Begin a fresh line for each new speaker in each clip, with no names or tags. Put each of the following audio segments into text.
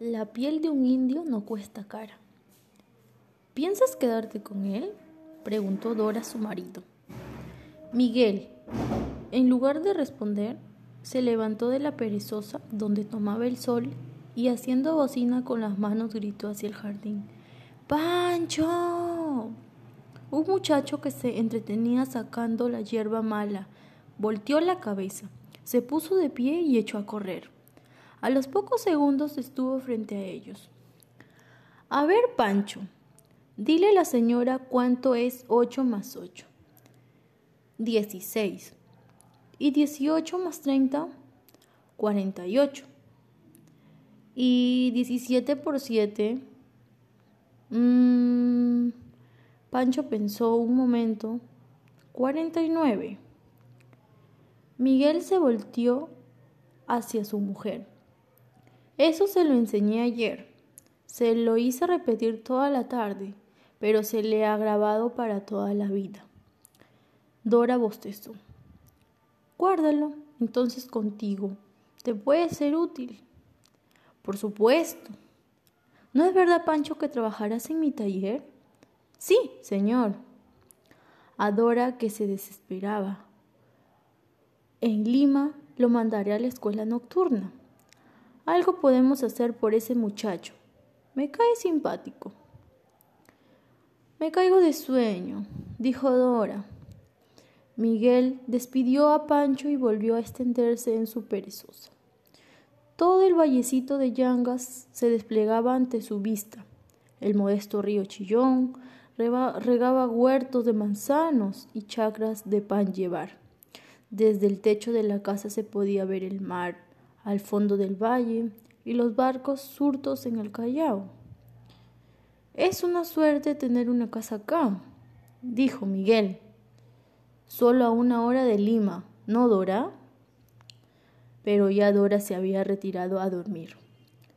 La piel de un indio no cuesta cara. ¿Piensas quedarte con él? preguntó Dora a su marido. Miguel, en lugar de responder, se levantó de la perezosa donde tomaba el sol y haciendo bocina con las manos gritó hacia el jardín. ¡Pancho! Un muchacho que se entretenía sacando la hierba mala volteó la cabeza, se puso de pie y echó a correr. A los pocos segundos estuvo frente a ellos. A ver, Pancho, dile a la señora cuánto es ocho más ocho. Dieciséis. ¿Y dieciocho más treinta? Cuarenta y ocho. ¿Y diecisiete por siete? Mmm... Pancho pensó un momento. Cuarenta y nueve. Miguel se volteó hacia su mujer. Eso se lo enseñé ayer. Se lo hice repetir toda la tarde, pero se le ha grabado para toda la vida. Dora bostezó. Guárdalo, entonces contigo. Te puede ser útil. Por supuesto. ¿No es verdad, Pancho, que trabajarás en mi taller? Sí, señor. Adora que se desesperaba. En Lima lo mandaré a la escuela nocturna. Algo podemos hacer por ese muchacho. Me cae simpático. Me caigo de sueño, dijo Dora. Miguel despidió a Pancho y volvió a extenderse en su perezosa. Todo el vallecito de Yangas se desplegaba ante su vista. El modesto río Chillón, regaba huertos de manzanos y chacras de pan llevar. Desde el techo de la casa se podía ver el mar al fondo del valle y los barcos surtos en el Callao. Es una suerte tener una casa acá, dijo Miguel. Solo a una hora de Lima, ¿no, Dora? Pero ya Dora se había retirado a dormir.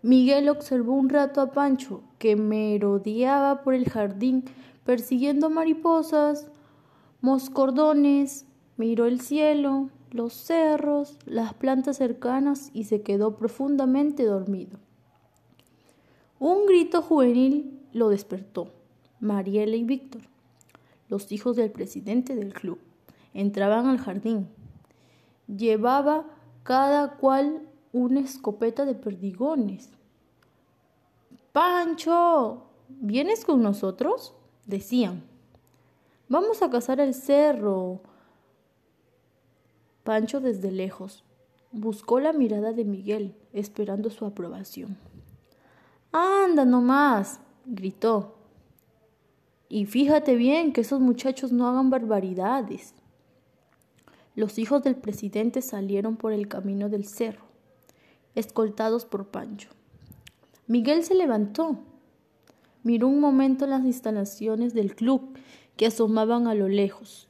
Miguel observó un rato a Pancho, que merodeaba por el jardín persiguiendo mariposas, moscordones, miró el cielo, los cerros, las plantas cercanas y se quedó profundamente dormido. Un grito juvenil lo despertó. Mariela y Víctor, los hijos del presidente del club, entraban al jardín. Llevaba cada cual una escopeta de perdigones. Pancho, ¿vienes con nosotros? decían. Vamos a cazar el cerro. Pancho desde lejos buscó la mirada de Miguel, esperando su aprobación. Anda nomás, gritó. Y fíjate bien que esos muchachos no hagan barbaridades. Los hijos del presidente salieron por el camino del cerro, escoltados por Pancho. Miguel se levantó Miró un momento las instalaciones del club que asomaban a lo lejos,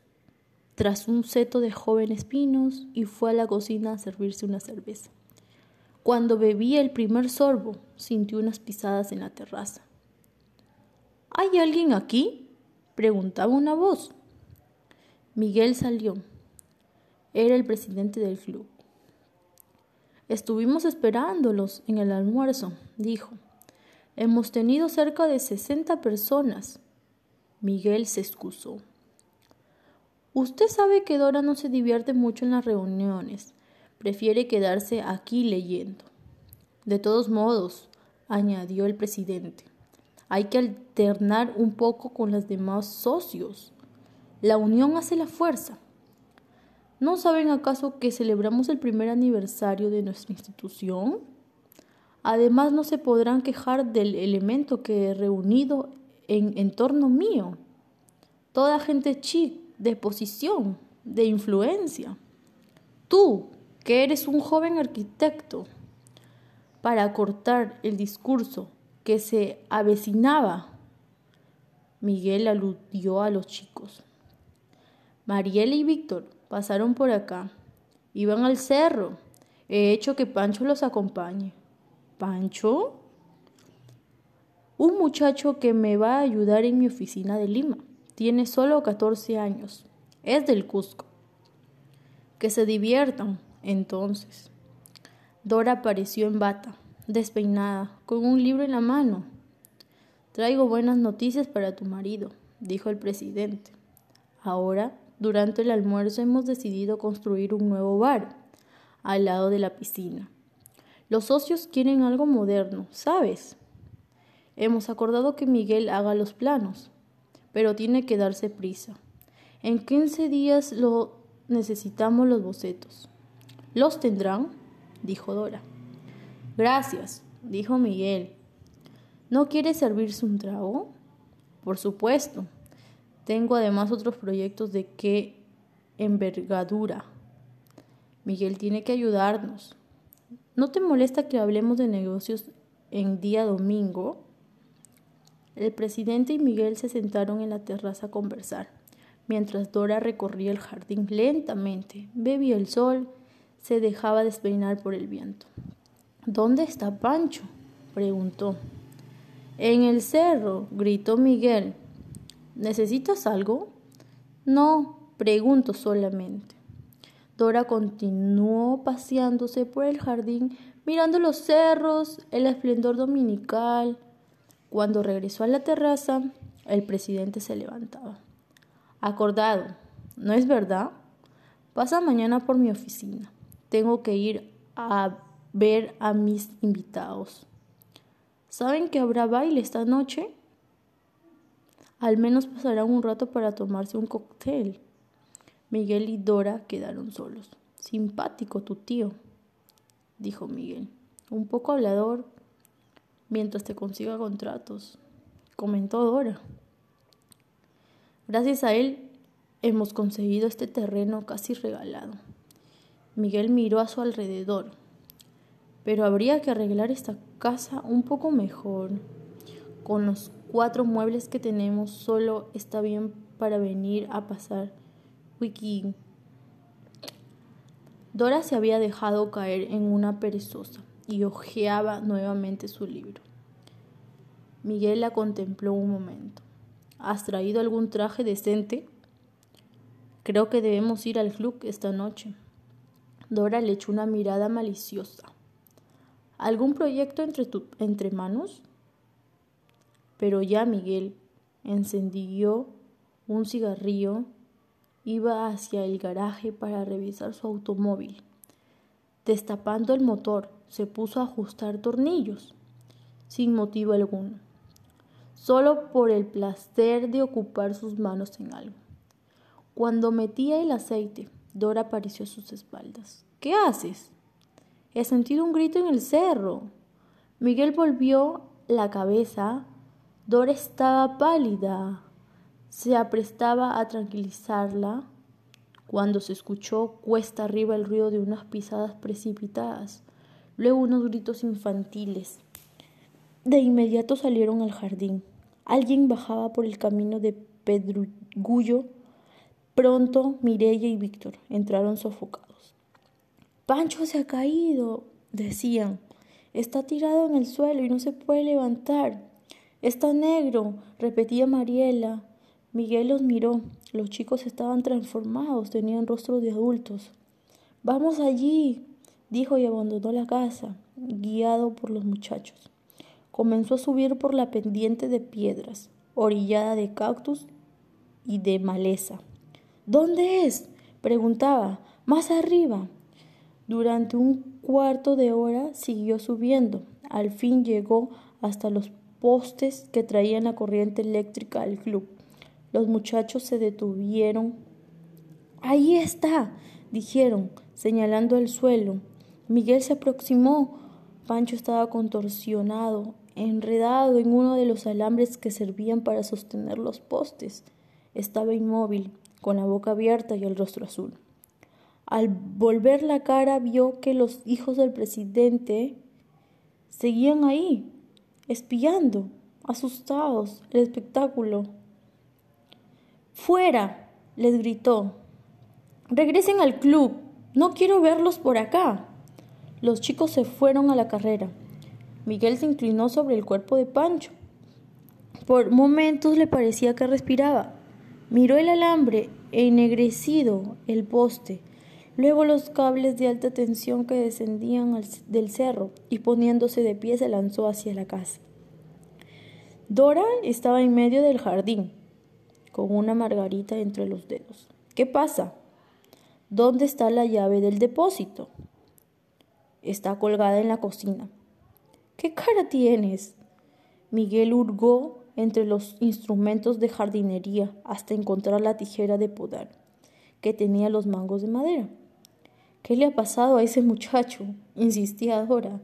tras un seto de jóvenes pinos, y fue a la cocina a servirse una cerveza. Cuando bebía el primer sorbo, sintió unas pisadas en la terraza. ¿Hay alguien aquí? preguntaba una voz. Miguel salió. Era el presidente del club. Estuvimos esperándolos en el almuerzo, dijo. Hemos tenido cerca de sesenta personas. Miguel se excusó. Usted sabe que Dora no se divierte mucho en las reuniones. Prefiere quedarse aquí leyendo. De todos modos, añadió el presidente, hay que alternar un poco con los demás socios. La unión hace la fuerza. ¿No saben acaso que celebramos el primer aniversario de nuestra institución? Además, no se podrán quejar del elemento que he reunido en entorno mío. Toda gente chic, de posición, de influencia. Tú, que eres un joven arquitecto, para cortar el discurso que se avecinaba, Miguel aludió a los chicos. Mariela y Víctor pasaron por acá. Iban al cerro. He hecho que Pancho los acompañe. Pancho, un muchacho que me va a ayudar en mi oficina de Lima. Tiene solo 14 años. Es del Cusco. Que se diviertan, entonces. Dora apareció en bata, despeinada, con un libro en la mano. Traigo buenas noticias para tu marido, dijo el presidente. Ahora, durante el almuerzo, hemos decidido construir un nuevo bar al lado de la piscina. Los socios quieren algo moderno, ¿sabes? Hemos acordado que Miguel haga los planos, pero tiene que darse prisa. En 15 días lo necesitamos los bocetos. ¿Los tendrán? dijo Dora. Gracias, dijo Miguel. ¿No quiere servirse un trago? Por supuesto. Tengo además otros proyectos de qué envergadura. Miguel tiene que ayudarnos. ¿No te molesta que hablemos de negocios en día domingo? El presidente y Miguel se sentaron en la terraza a conversar, mientras Dora recorría el jardín lentamente, bebía el sol, se dejaba despeinar por el viento. ¿Dónde está Pancho? preguntó. En el cerro, gritó Miguel. ¿Necesitas algo? No, pregunto solamente. Dora continuó paseándose por el jardín, mirando los cerros, el esplendor dominical. Cuando regresó a la terraza, el presidente se levantaba. Acordado, ¿no es verdad? Pasa mañana por mi oficina. Tengo que ir a ver a mis invitados. ¿Saben que habrá baile esta noche? Al menos pasarán un rato para tomarse un cóctel. Miguel y Dora quedaron solos. Simpático tu tío, dijo Miguel. Un poco hablador mientras te consiga contratos, comentó Dora. Gracias a él hemos conseguido este terreno casi regalado. Miguel miró a su alrededor. Pero habría que arreglar esta casa un poco mejor. Con los cuatro muebles que tenemos solo está bien para venir a pasar Wiki. Dora se había dejado caer en una perezosa y hojeaba nuevamente su libro. Miguel la contempló un momento. ¿Has traído algún traje decente? Creo que debemos ir al club esta noche. Dora le echó una mirada maliciosa. ¿Algún proyecto entre, entre manos? Pero ya Miguel encendió un cigarrillo Iba hacia el garaje para revisar su automóvil. Destapando el motor, se puso a ajustar tornillos, sin motivo alguno, solo por el placer de ocupar sus manos en algo. Cuando metía el aceite, Dora apareció a sus espaldas. ¿Qué haces? He sentido un grito en el cerro. Miguel volvió la cabeza. Dora estaba pálida se aprestaba a tranquilizarla cuando se escuchó cuesta arriba el ruido de unas pisadas precipitadas, luego unos gritos infantiles. De inmediato salieron al jardín. Alguien bajaba por el camino de Pedrugullo. Pronto Mirella y Víctor entraron sofocados. Pancho se ha caído, decían. Está tirado en el suelo y no se puede levantar. Está negro, repetía Mariela. Miguel los miró. Los chicos estaban transformados, tenían rostro de adultos. Vamos allí, dijo y abandonó la casa, guiado por los muchachos. Comenzó a subir por la pendiente de piedras, orillada de cactus y de maleza. ¿Dónde es? preguntaba. Más arriba. Durante un cuarto de hora siguió subiendo. Al fin llegó hasta los postes que traían la corriente eléctrica al club. Los muchachos se detuvieron. Ahí está, dijeron, señalando el suelo. Miguel se aproximó. Pancho estaba contorsionado, enredado en uno de los alambres que servían para sostener los postes. Estaba inmóvil, con la boca abierta y el rostro azul. Al volver la cara vio que los hijos del presidente seguían ahí, espiando, asustados, el espectáculo. Fuera, les gritó. Regresen al club. No quiero verlos por acá. Los chicos se fueron a la carrera. Miguel se inclinó sobre el cuerpo de Pancho. Por momentos le parecía que respiraba. Miró el alambre ennegrecido, el poste, luego los cables de alta tensión que descendían del cerro y poniéndose de pie se lanzó hacia la casa. Dora estaba en medio del jardín, con una margarita entre los dedos. ¿Qué pasa? ¿Dónde está la llave del depósito? Está colgada en la cocina. ¿Qué cara tienes? Miguel hurgó entre los instrumentos de jardinería hasta encontrar la tijera de podar, que tenía los mangos de madera. ¿Qué le ha pasado a ese muchacho? insistía Dora,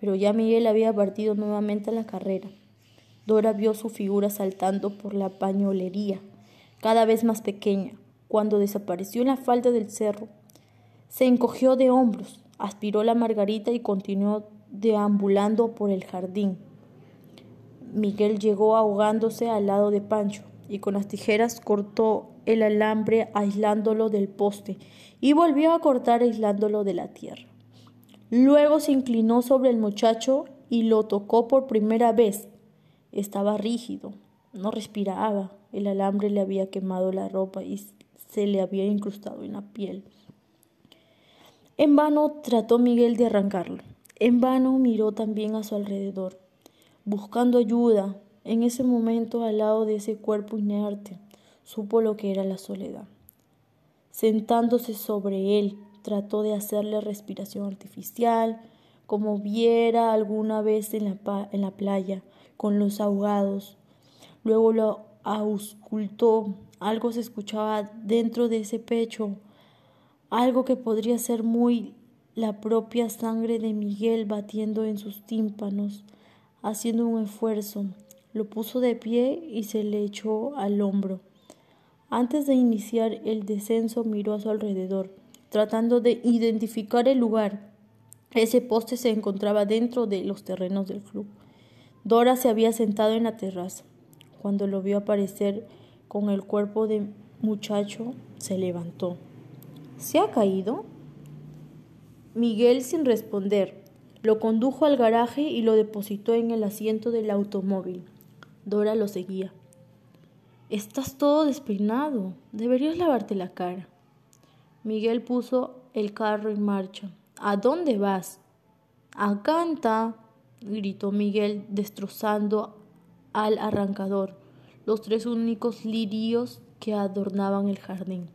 pero ya Miguel había partido nuevamente a la carrera. Dora vio su figura saltando por la pañolería, cada vez más pequeña, cuando desapareció en la falda del cerro. Se encogió de hombros, aspiró la margarita y continuó deambulando por el jardín. Miguel llegó ahogándose al lado de Pancho y con las tijeras cortó el alambre aislándolo del poste y volvió a cortar aislándolo de la tierra. Luego se inclinó sobre el muchacho y lo tocó por primera vez. Estaba rígido, no respiraba, el alambre le había quemado la ropa y se le había incrustado en la piel. En vano trató Miguel de arrancarlo. En vano miró también a su alrededor buscando ayuda. En ese momento, al lado de ese cuerpo inerte, supo lo que era la soledad. Sentándose sobre él, trató de hacerle respiración artificial, como viera alguna vez en la, en la playa, con los ahogados. Luego lo auscultó, algo se escuchaba dentro de ese pecho, algo que podría ser muy la propia sangre de Miguel batiendo en sus tímpanos haciendo un esfuerzo. Lo puso de pie y se le echó al hombro. Antes de iniciar el descenso miró a su alrededor, tratando de identificar el lugar. Ese poste se encontraba dentro de los terrenos del club. Dora se había sentado en la terraza. Cuando lo vio aparecer con el cuerpo de muchacho, se levantó. ¿Se ha caído? Miguel, sin responder, lo condujo al garaje y lo depositó en el asiento del automóvil. Dora lo seguía. Estás todo despeinado. Deberías lavarte la cara. Miguel puso el carro en marcha. ¿A dónde vas? A canta, gritó Miguel, destrozando al arrancador, los tres únicos lirios que adornaban el jardín.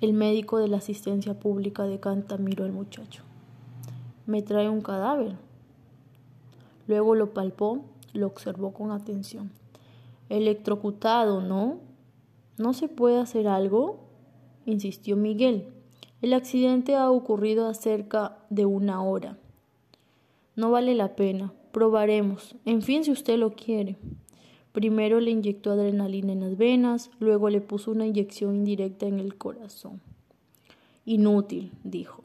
El médico de la asistencia pública de Canta miró al muchacho me trae un cadáver. Luego lo palpó, lo observó con atención. Electrocutado, ¿no? ¿No se puede hacer algo? insistió Miguel. El accidente ha ocurrido hace cerca de una hora. No vale la pena. Probaremos. En fin, si usted lo quiere. Primero le inyectó adrenalina en las venas, luego le puso una inyección indirecta en el corazón. Inútil, dijo.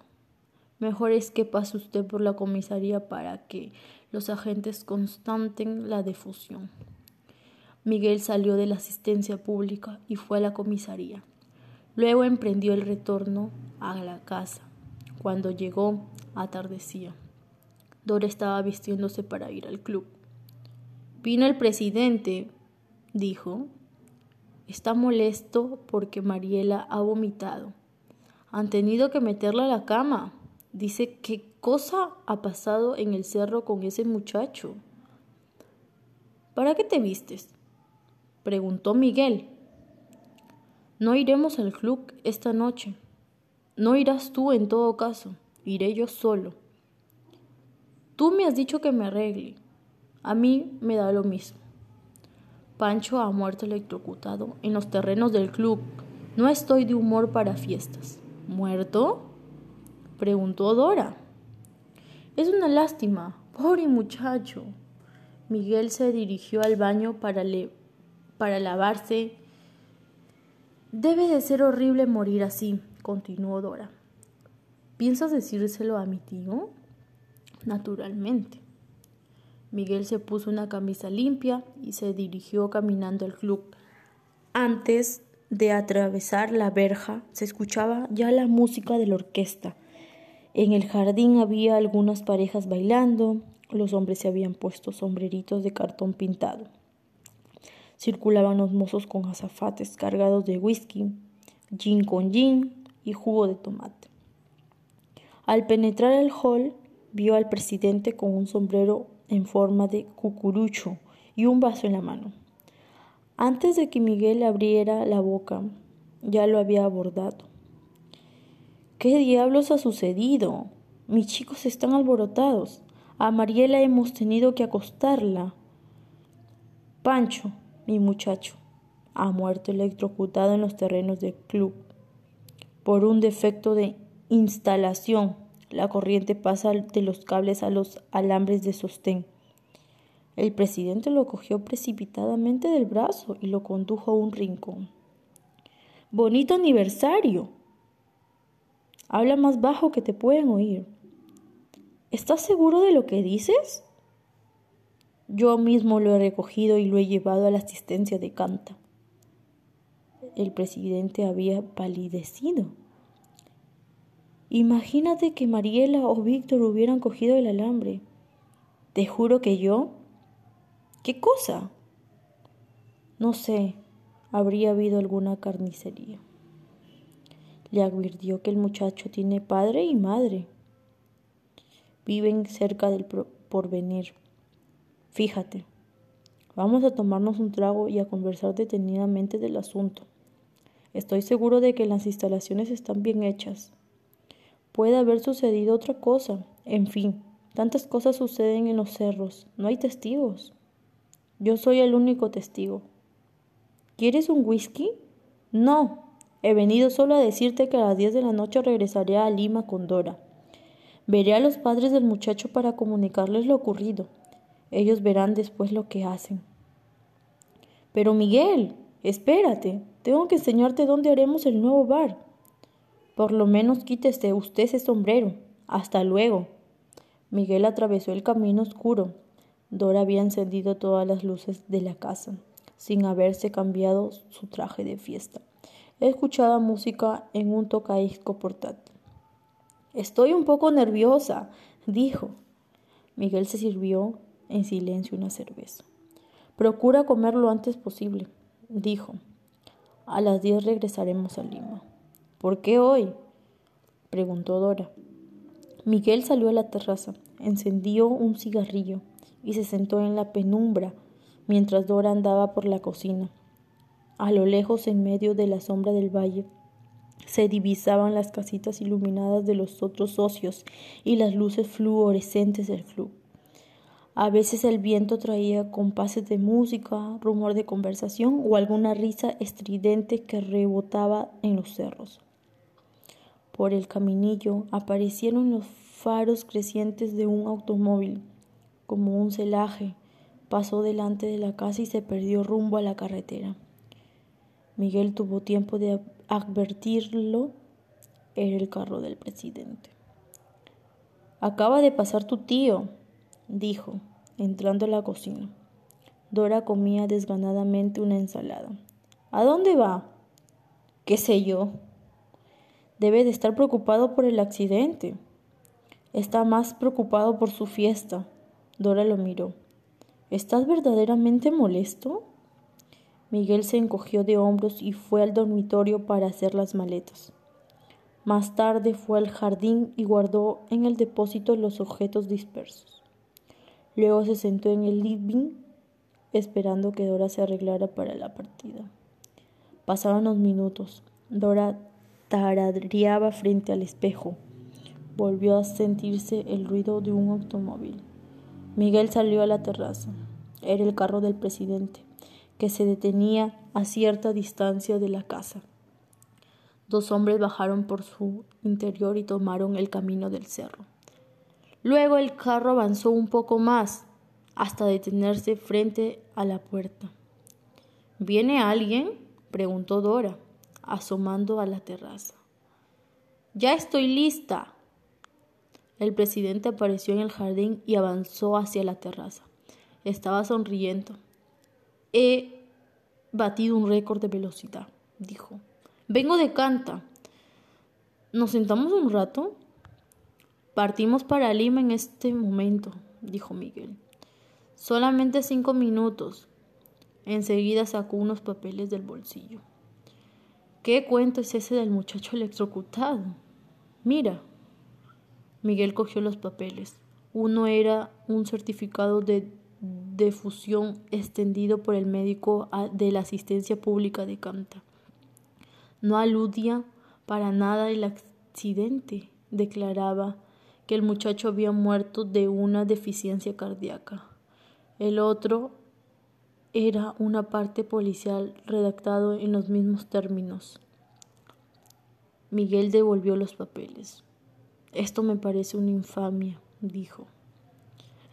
Mejor es que pase usted por la comisaría para que los agentes constaten la defusión. Miguel salió de la asistencia pública y fue a la comisaría. Luego emprendió el retorno a la casa. Cuando llegó, atardecía. Dora estaba vistiéndose para ir al club. Vino el presidente, dijo. Está molesto porque Mariela ha vomitado. Han tenido que meterla a la cama. Dice, ¿qué cosa ha pasado en el cerro con ese muchacho? ¿Para qué te vistes? preguntó Miguel. No iremos al club esta noche. No irás tú en todo caso. Iré yo solo. Tú me has dicho que me arregle. A mí me da lo mismo. Pancho ha muerto electrocutado en los terrenos del club. No estoy de humor para fiestas. ¿Muerto? preguntó Dora. Es una lástima, pobre muchacho. Miguel se dirigió al baño para, para lavarse. Debe de ser horrible morir así, continuó Dora. ¿Piensas decírselo a mi tío? Naturalmente. Miguel se puso una camisa limpia y se dirigió caminando al club. Antes de atravesar la verja se escuchaba ya la música de la orquesta. En el jardín había algunas parejas bailando, los hombres se habían puesto sombreritos de cartón pintado. Circulaban los mozos con azafates cargados de whisky, gin con gin, y jugo de tomate. Al penetrar el hall, vio al presidente con un sombrero en forma de cucurucho y un vaso en la mano. Antes de que Miguel abriera la boca, ya lo había abordado. ¿Qué diablos ha sucedido? Mis chicos están alborotados. A Mariela hemos tenido que acostarla. Pancho, mi muchacho, ha muerto electrocutado en los terrenos del club. Por un defecto de instalación, la corriente pasa de los cables a los alambres de sostén. El presidente lo cogió precipitadamente del brazo y lo condujo a un rincón. Bonito aniversario. Habla más bajo que te pueden oír. ¿Estás seguro de lo que dices? Yo mismo lo he recogido y lo he llevado a la asistencia de Canta. El presidente había palidecido. Imagínate que Mariela o Víctor hubieran cogido el alambre. Te juro que yo... ¿Qué cosa? No sé, habría habido alguna carnicería le advirtió que el muchacho tiene padre y madre. Viven cerca del porvenir. Fíjate, vamos a tomarnos un trago y a conversar detenidamente del asunto. Estoy seguro de que las instalaciones están bien hechas. Puede haber sucedido otra cosa. En fin, tantas cosas suceden en los cerros. No hay testigos. Yo soy el único testigo. ¿Quieres un whisky? No, He venido solo a decirte que a las 10 de la noche regresaré a Lima con Dora. Veré a los padres del muchacho para comunicarles lo ocurrido. Ellos verán después lo que hacen. Pero Miguel, espérate, tengo que enseñarte dónde haremos el nuevo bar. Por lo menos quítese usted ese sombrero. Hasta luego. Miguel atravesó el camino oscuro. Dora había encendido todas las luces de la casa, sin haberse cambiado su traje de fiesta. Escuchaba música en un tocadisco portátil. Estoy un poco nerviosa, dijo. Miguel se sirvió en silencio una cerveza. Procura comer lo antes posible, dijo. A las diez regresaremos a Lima. ¿Por qué hoy? preguntó Dora. Miguel salió a la terraza, encendió un cigarrillo y se sentó en la penumbra mientras Dora andaba por la cocina. A lo lejos, en medio de la sombra del valle, se divisaban las casitas iluminadas de los otros socios y las luces fluorescentes del club. A veces el viento traía compases de música, rumor de conversación o alguna risa estridente que rebotaba en los cerros. Por el caminillo aparecieron los faros crecientes de un automóvil, como un celaje. Pasó delante de la casa y se perdió rumbo a la carretera. Miguel tuvo tiempo de advertirlo. Era el carro del presidente. Acaba de pasar tu tío, dijo, entrando a la cocina. Dora comía desganadamente una ensalada. ¿A dónde va? ¿Qué sé yo? Debe de estar preocupado por el accidente. Está más preocupado por su fiesta. Dora lo miró. ¿Estás verdaderamente molesto? Miguel se encogió de hombros y fue al dormitorio para hacer las maletas. Más tarde fue al jardín y guardó en el depósito los objetos dispersos. Luego se sentó en el living esperando que Dora se arreglara para la partida. Pasaban los minutos. Dora taradriaba frente al espejo. Volvió a sentirse el ruido de un automóvil. Miguel salió a la terraza. Era el carro del presidente que se detenía a cierta distancia de la casa. Dos hombres bajaron por su interior y tomaron el camino del cerro. Luego el carro avanzó un poco más hasta detenerse frente a la puerta. ¿Viene alguien? preguntó Dora, asomando a la terraza. Ya estoy lista. El presidente apareció en el jardín y avanzó hacia la terraza. Estaba sonriendo. He batido un récord de velocidad, dijo. Vengo de Canta. ¿Nos sentamos un rato? Partimos para Lima en este momento, dijo Miguel. Solamente cinco minutos. Enseguida sacó unos papeles del bolsillo. ¿Qué cuento es ese del muchacho electrocutado? Mira. Miguel cogió los papeles. Uno era un certificado de defusión extendido por el médico de la asistencia pública de Canta. No aludía para nada el accidente, declaraba que el muchacho había muerto de una deficiencia cardíaca. El otro era una parte policial redactado en los mismos términos. Miguel devolvió los papeles. Esto me parece una infamia, dijo.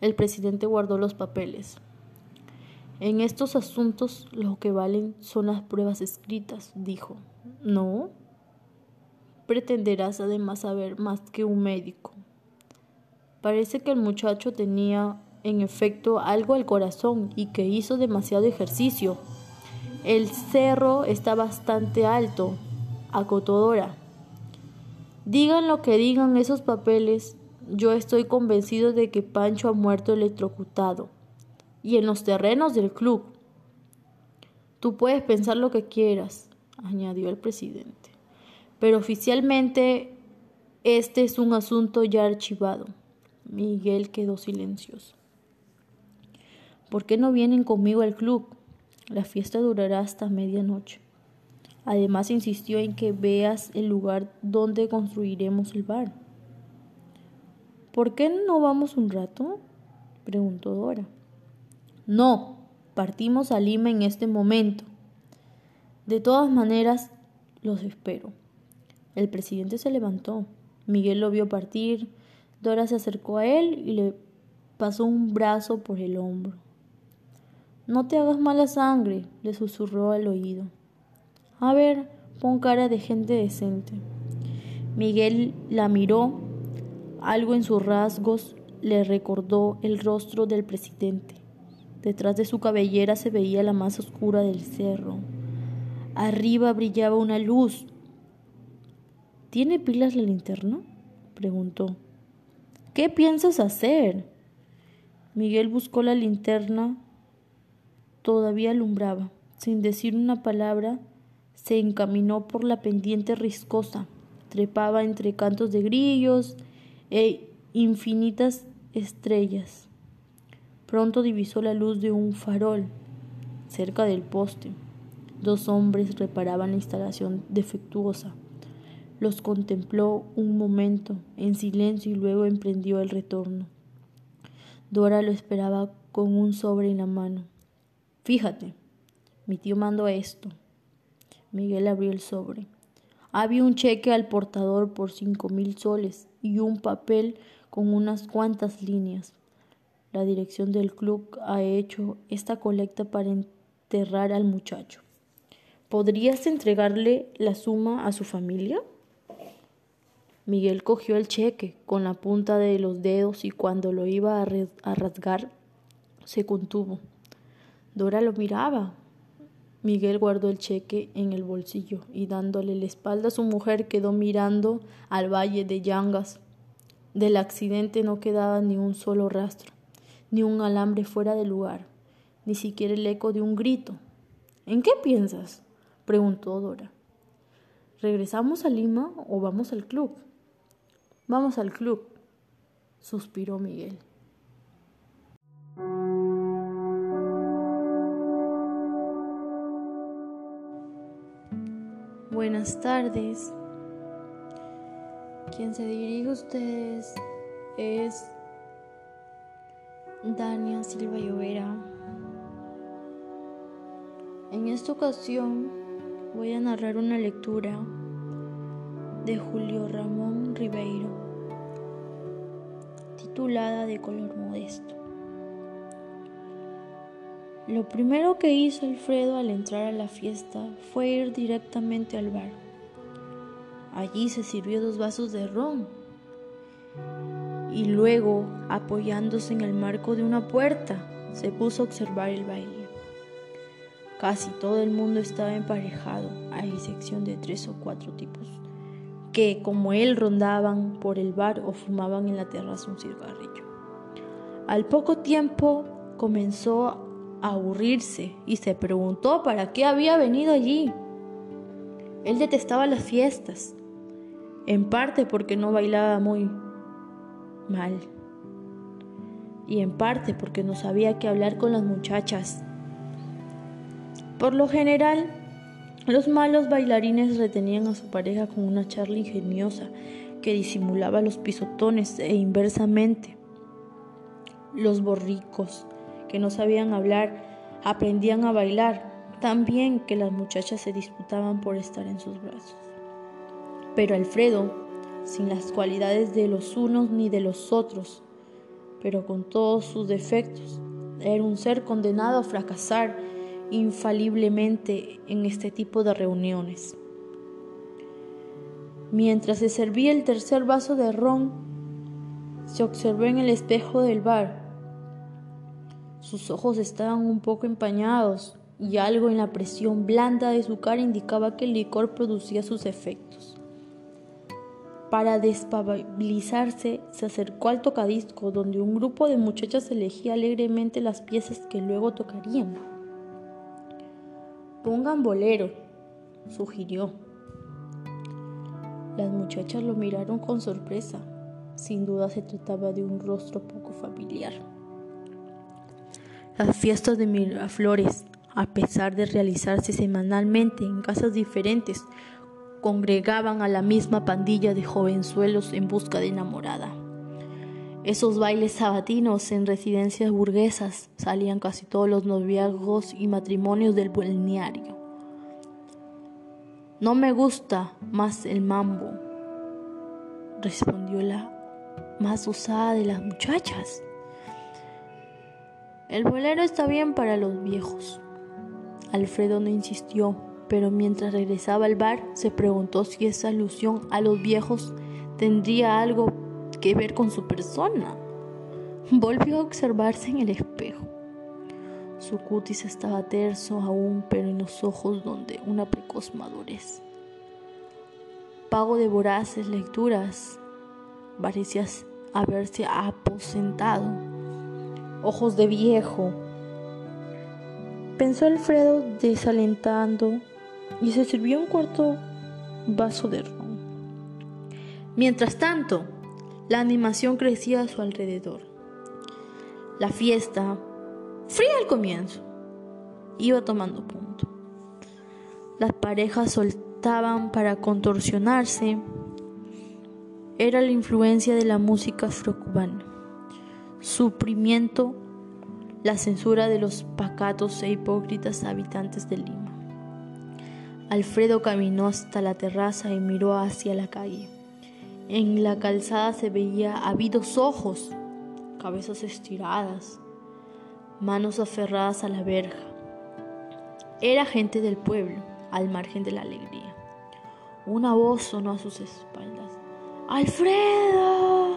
El presidente guardó los papeles. En estos asuntos lo que valen son las pruebas escritas, dijo. No. Pretenderás además saber más que un médico. Parece que el muchacho tenía en efecto algo al corazón y que hizo demasiado ejercicio. El cerro está bastante alto, acotó Digan lo que digan esos papeles, yo estoy convencido de que Pancho ha muerto electrocutado. Y en los terrenos del club. Tú puedes pensar lo que quieras, añadió el presidente. Pero oficialmente este es un asunto ya archivado. Miguel quedó silencioso. ¿Por qué no vienen conmigo al club? La fiesta durará hasta medianoche. Además insistió en que veas el lugar donde construiremos el bar. ¿Por qué no vamos un rato? preguntó Dora. No, partimos a Lima en este momento. De todas maneras, los espero. El presidente se levantó. Miguel lo vio partir. Dora se acercó a él y le pasó un brazo por el hombro. No te hagas mala sangre, le susurró al oído. A ver, pon cara de gente decente. Miguel la miró. Algo en sus rasgos le recordó el rostro del presidente. Detrás de su cabellera se veía la más oscura del cerro. Arriba brillaba una luz. ¿Tiene pilas la linterna? preguntó. ¿Qué piensas hacer? Miguel buscó la linterna todavía alumbraba. Sin decir una palabra, se encaminó por la pendiente riscosa, trepaba entre cantos de grillos e infinitas estrellas. Pronto divisó la luz de un farol cerca del poste. Dos hombres reparaban la instalación defectuosa. Los contempló un momento en silencio y luego emprendió el retorno. Dora lo esperaba con un sobre en la mano. Fíjate, mi tío mandó esto. Miguel abrió el sobre. Había un cheque al portador por cinco mil soles y un papel con unas cuantas líneas. La dirección del club ha hecho esta colecta para enterrar al muchacho. ¿Podrías entregarle la suma a su familia? Miguel cogió el cheque con la punta de los dedos y cuando lo iba a rasgar se contuvo. Dora lo miraba. Miguel guardó el cheque en el bolsillo y dándole la espalda a su mujer quedó mirando al valle de Yangas. Del accidente no quedaba ni un solo rastro, ni un alambre fuera de lugar, ni siquiera el eco de un grito. ¿En qué piensas? preguntó Dora. ¿Regresamos a Lima o vamos al club? Vamos al club, suspiró Miguel. Buenas tardes. Quien se dirige a ustedes es Dania Silva Llovera. En esta ocasión voy a narrar una lectura de Julio Ramón Ribeiro titulada De color modesto. Lo primero que hizo Alfredo al entrar a la fiesta fue ir directamente al bar. Allí se sirvió dos vasos de ron y luego, apoyándose en el marco de una puerta, se puso a observar el baile. Casi todo el mundo estaba emparejado, a excepción de tres o cuatro tipos, que como él rondaban por el bar o fumaban en la terraza un cigarrillo. Al poco tiempo comenzó aburrirse y se preguntó para qué había venido allí. Él detestaba las fiestas, en parte porque no bailaba muy mal y en parte porque no sabía qué hablar con las muchachas. Por lo general, los malos bailarines retenían a su pareja con una charla ingeniosa que disimulaba los pisotones e inversamente. Los borricos, que no sabían hablar, aprendían a bailar, también que las muchachas se disputaban por estar en sus brazos. Pero Alfredo, sin las cualidades de los unos ni de los otros, pero con todos sus defectos, era un ser condenado a fracasar infaliblemente en este tipo de reuniones. Mientras se servía el tercer vaso de ron, se observó en el espejo del bar. Sus ojos estaban un poco empañados y algo en la presión blanda de su cara indicaba que el licor producía sus efectos. Para despabilizarse, se acercó al tocadisco donde un grupo de muchachas elegía alegremente las piezas que luego tocarían. Pongan bolero, sugirió. Las muchachas lo miraron con sorpresa. Sin duda se trataba de un rostro poco familiar. Las fiestas de Miraflores, a pesar de realizarse semanalmente en casas diferentes, congregaban a la misma pandilla de jovenzuelos en busca de enamorada. Esos bailes sabatinos en residencias burguesas salían casi todos los noviazgos y matrimonios del balneario. No me gusta más el mambo, respondió la más usada de las muchachas. El bolero está bien para los viejos. Alfredo no insistió, pero mientras regresaba al bar se preguntó si esa alusión a los viejos tendría algo que ver con su persona. Volvió a observarse en el espejo. Su cutis estaba terso aún, pero en los ojos donde una precoz madurez. Pago de voraces lecturas, parecía haberse aposentado. Ojos de viejo. Pensó Alfredo desalentando y se sirvió un cuarto vaso de ron. Mientras tanto, la animación crecía a su alrededor. La fiesta, fría al comienzo, iba tomando punto. Las parejas soltaban para contorsionarse. Era la influencia de la música afrocubana, suprimiento, la censura de los pacatos e hipócritas habitantes de Lima. Alfredo caminó hasta la terraza y miró hacia la calle. En la calzada se veía ávidos ojos, cabezas estiradas, manos aferradas a la verja. Era gente del pueblo, al margen de la alegría. Una voz sonó a sus espaldas. ¡Alfredo!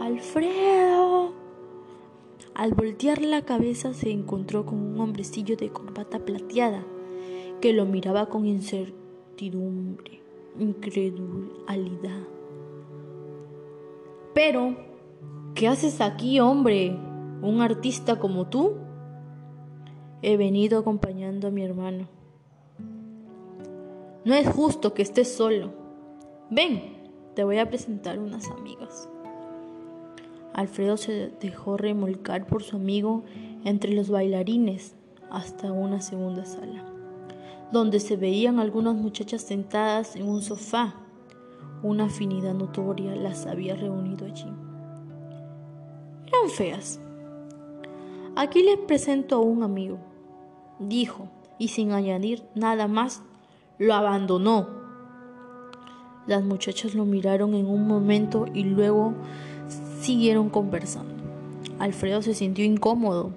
¡Alfredo! Al voltear la cabeza se encontró con un hombrecillo de corbata plateada que lo miraba con incertidumbre, incredulidad. Pero, ¿qué haces aquí, hombre? ¿Un artista como tú? He venido acompañando a mi hermano. No es justo que estés solo. Ven, te voy a presentar unas amigas. Alfredo se dejó remolcar por su amigo entre los bailarines hasta una segunda sala donde se veían algunas muchachas sentadas en un sofá. Una afinidad notoria las había reunido allí. Eran feas. Aquí les presento a un amigo, dijo, y sin añadir nada más, lo abandonó. Las muchachas lo miraron en un momento y luego siguieron conversando. Alfredo se sintió incómodo.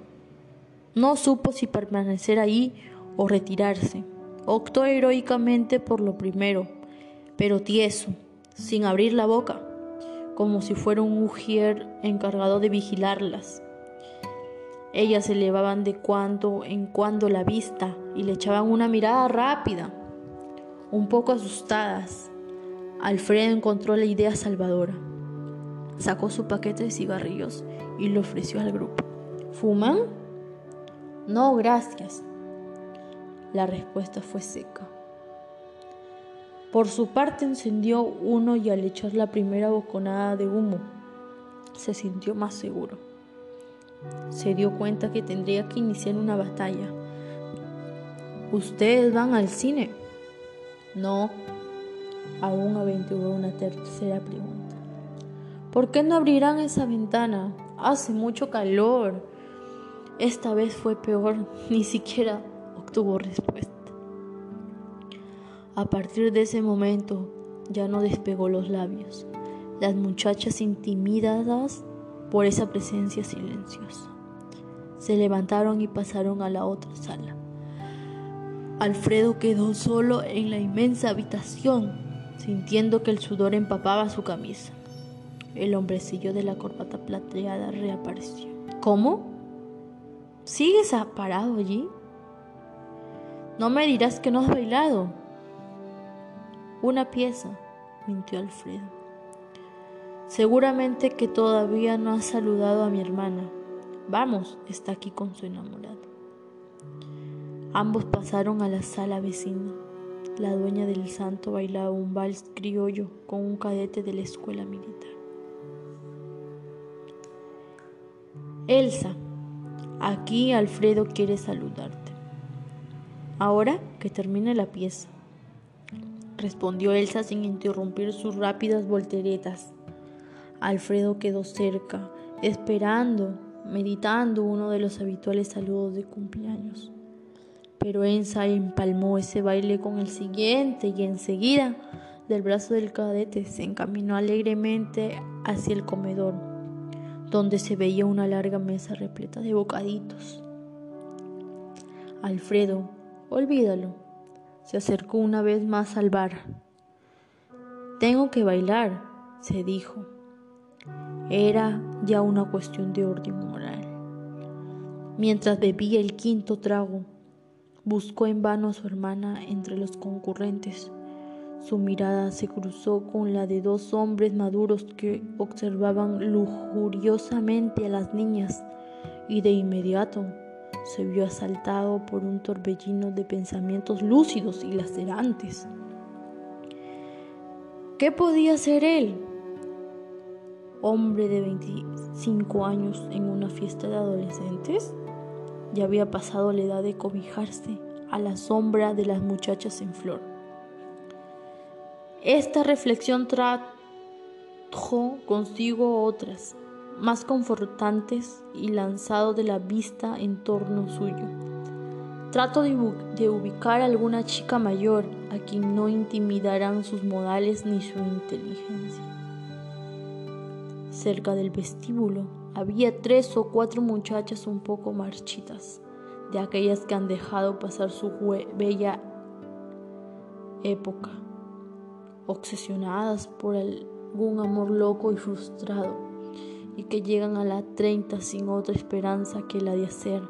No supo si permanecer ahí o retirarse. Optó heroicamente por lo primero, pero tieso, sin abrir la boca, como si fuera un ujier encargado de vigilarlas. Ellas elevaban de cuando en cuando la vista y le echaban una mirada rápida, un poco asustadas. Alfredo encontró la idea salvadora. Sacó su paquete de cigarrillos y lo ofreció al grupo. ¿Fuman? No, gracias. La respuesta fue seca. Por su parte encendió uno y al echar la primera boconada de humo, se sintió más seguro. Se dio cuenta que tendría que iniciar una batalla. ¿Ustedes van al cine? No. Aún aventuró una tercera pregunta. ¿Por qué no abrirán esa ventana? Hace mucho calor. Esta vez fue peor, ni siquiera obtuvo respuesta. A partir de ese momento ya no despegó los labios. Las muchachas intimidadas por esa presencia silenciosa se levantaron y pasaron a la otra sala. Alfredo quedó solo en la inmensa habitación, sintiendo que el sudor empapaba su camisa. El hombrecillo de la corbata plateada reapareció. ¿Cómo? ¿Sigues parado allí? No me dirás que no has bailado. Una pieza, mintió Alfredo. Seguramente que todavía no has saludado a mi hermana. Vamos, está aquí con su enamorado. Ambos pasaron a la sala vecina. La dueña del santo bailaba un vals criollo con un cadete de la escuela militar. Elsa, aquí Alfredo quiere saludarte. Ahora que termine la pieza respondió Elsa sin interrumpir sus rápidas volteretas. Alfredo quedó cerca, esperando, meditando uno de los habituales saludos de cumpleaños. Pero Elsa empalmó ese baile con el siguiente y enseguida, del brazo del cadete, se encaminó alegremente hacia el comedor, donde se veía una larga mesa repleta de bocaditos. Alfredo, olvídalo, se acercó una vez más al bar. Tengo que bailar, se dijo. Era ya una cuestión de orden moral. Mientras bebía el quinto trago, buscó en vano a su hermana entre los concurrentes. Su mirada se cruzó con la de dos hombres maduros que observaban lujuriosamente a las niñas y de inmediato se vio asaltado por un torbellino de pensamientos lúcidos y lacerantes. ¿Qué podía ser él? Hombre de 25 años en una fiesta de adolescentes. Ya había pasado la edad de cobijarse a la sombra de las muchachas en flor. Esta reflexión trajo consigo otras más confortantes y lanzado de la vista en torno suyo. Trato de, ubicar a alguna chica mayor a quien no intimidarán sus modales ni su inteligencia. Cerca del vestíbulo había tres o cuatro muchachas un poco marchitas, de aquellas que han dejado pasar su bella época, obsesionadas por algún amor loco y frustrado y que llegan a la 30 sin otra esperanza que la de hacer,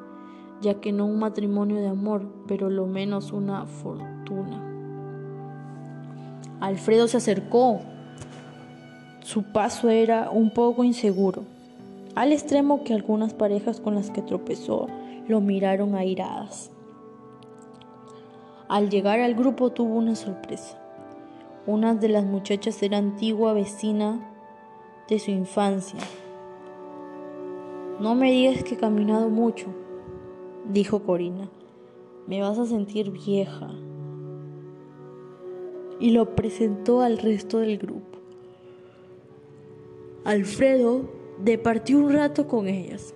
ya que no un matrimonio de amor, pero lo menos una fortuna. Alfredo se acercó. Su paso era un poco inseguro, al extremo que algunas parejas con las que tropezó lo miraron airadas. Al llegar al grupo tuvo una sorpresa. Una de las muchachas era antigua vecina de su infancia, no me digas que he caminado mucho, dijo Corina. Me vas a sentir vieja. Y lo presentó al resto del grupo. Alfredo departió un rato con ellas.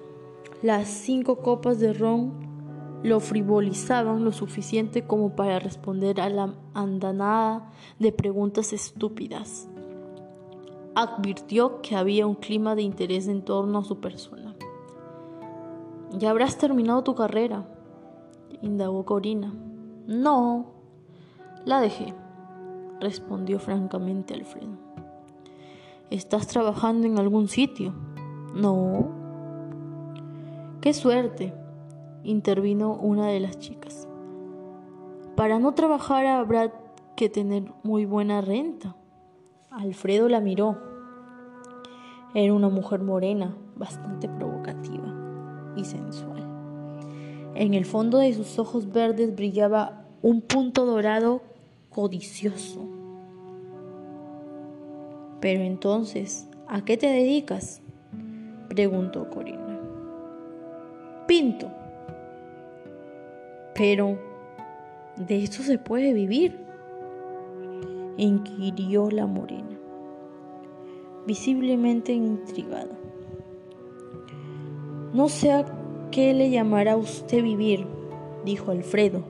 Las cinco copas de ron lo frivolizaban lo suficiente como para responder a la andanada de preguntas estúpidas. Advirtió que había un clima de interés en torno a su persona. Ya habrás terminado tu carrera, indagó Corina. No, la dejé, respondió francamente Alfredo. ¿Estás trabajando en algún sitio? No. Qué suerte, intervino una de las chicas. Para no trabajar habrá que tener muy buena renta. Alfredo la miró. Era una mujer morena, bastante provocativa y sensual. En el fondo de sus ojos verdes brillaba un punto dorado codicioso. Pero entonces, ¿a qué te dedicas? preguntó Corina. Pinto. Pero, ¿de esto se puede vivir? inquirió la morena, visiblemente intrigada. No sé a qué le llamará usted vivir, dijo Alfredo.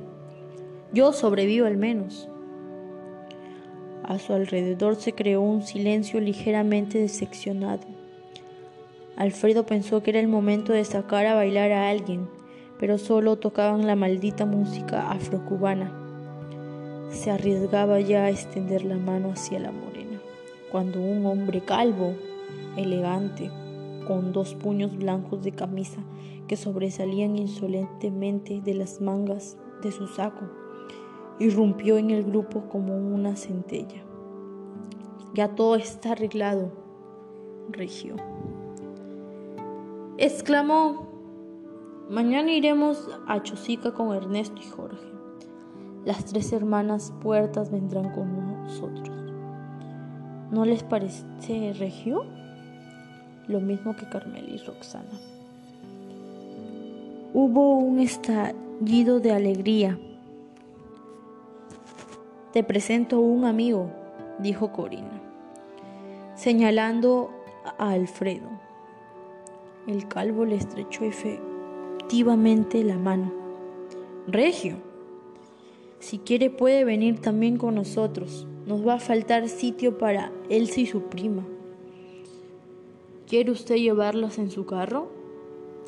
Yo sobrevivo al menos. A su alrededor se creó un silencio ligeramente decepcionado. Alfredo pensó que era el momento de sacar a bailar a alguien, pero solo tocaban la maldita música afrocubana. Se arriesgaba ya a extender la mano hacia la morena, cuando un hombre calvo, elegante, con dos puños blancos de camisa que sobresalían insolentemente de las mangas de su saco, irrumpió en el grupo como una centella. Ya todo está arreglado, Regio. Exclamó, mañana iremos a Chosica con Ernesto y Jorge. Las tres hermanas puertas vendrán con nosotros. ¿No les parece Regio? Lo mismo que Carmela y Roxana. Hubo un estallido de alegría te presento un amigo, dijo Corina, señalando a Alfredo. El calvo le estrechó efectivamente la mano. Regio, si quiere puede venir también con nosotros. Nos va a faltar sitio para Elsa y su prima. ¿Quiere usted llevarlas en su carro?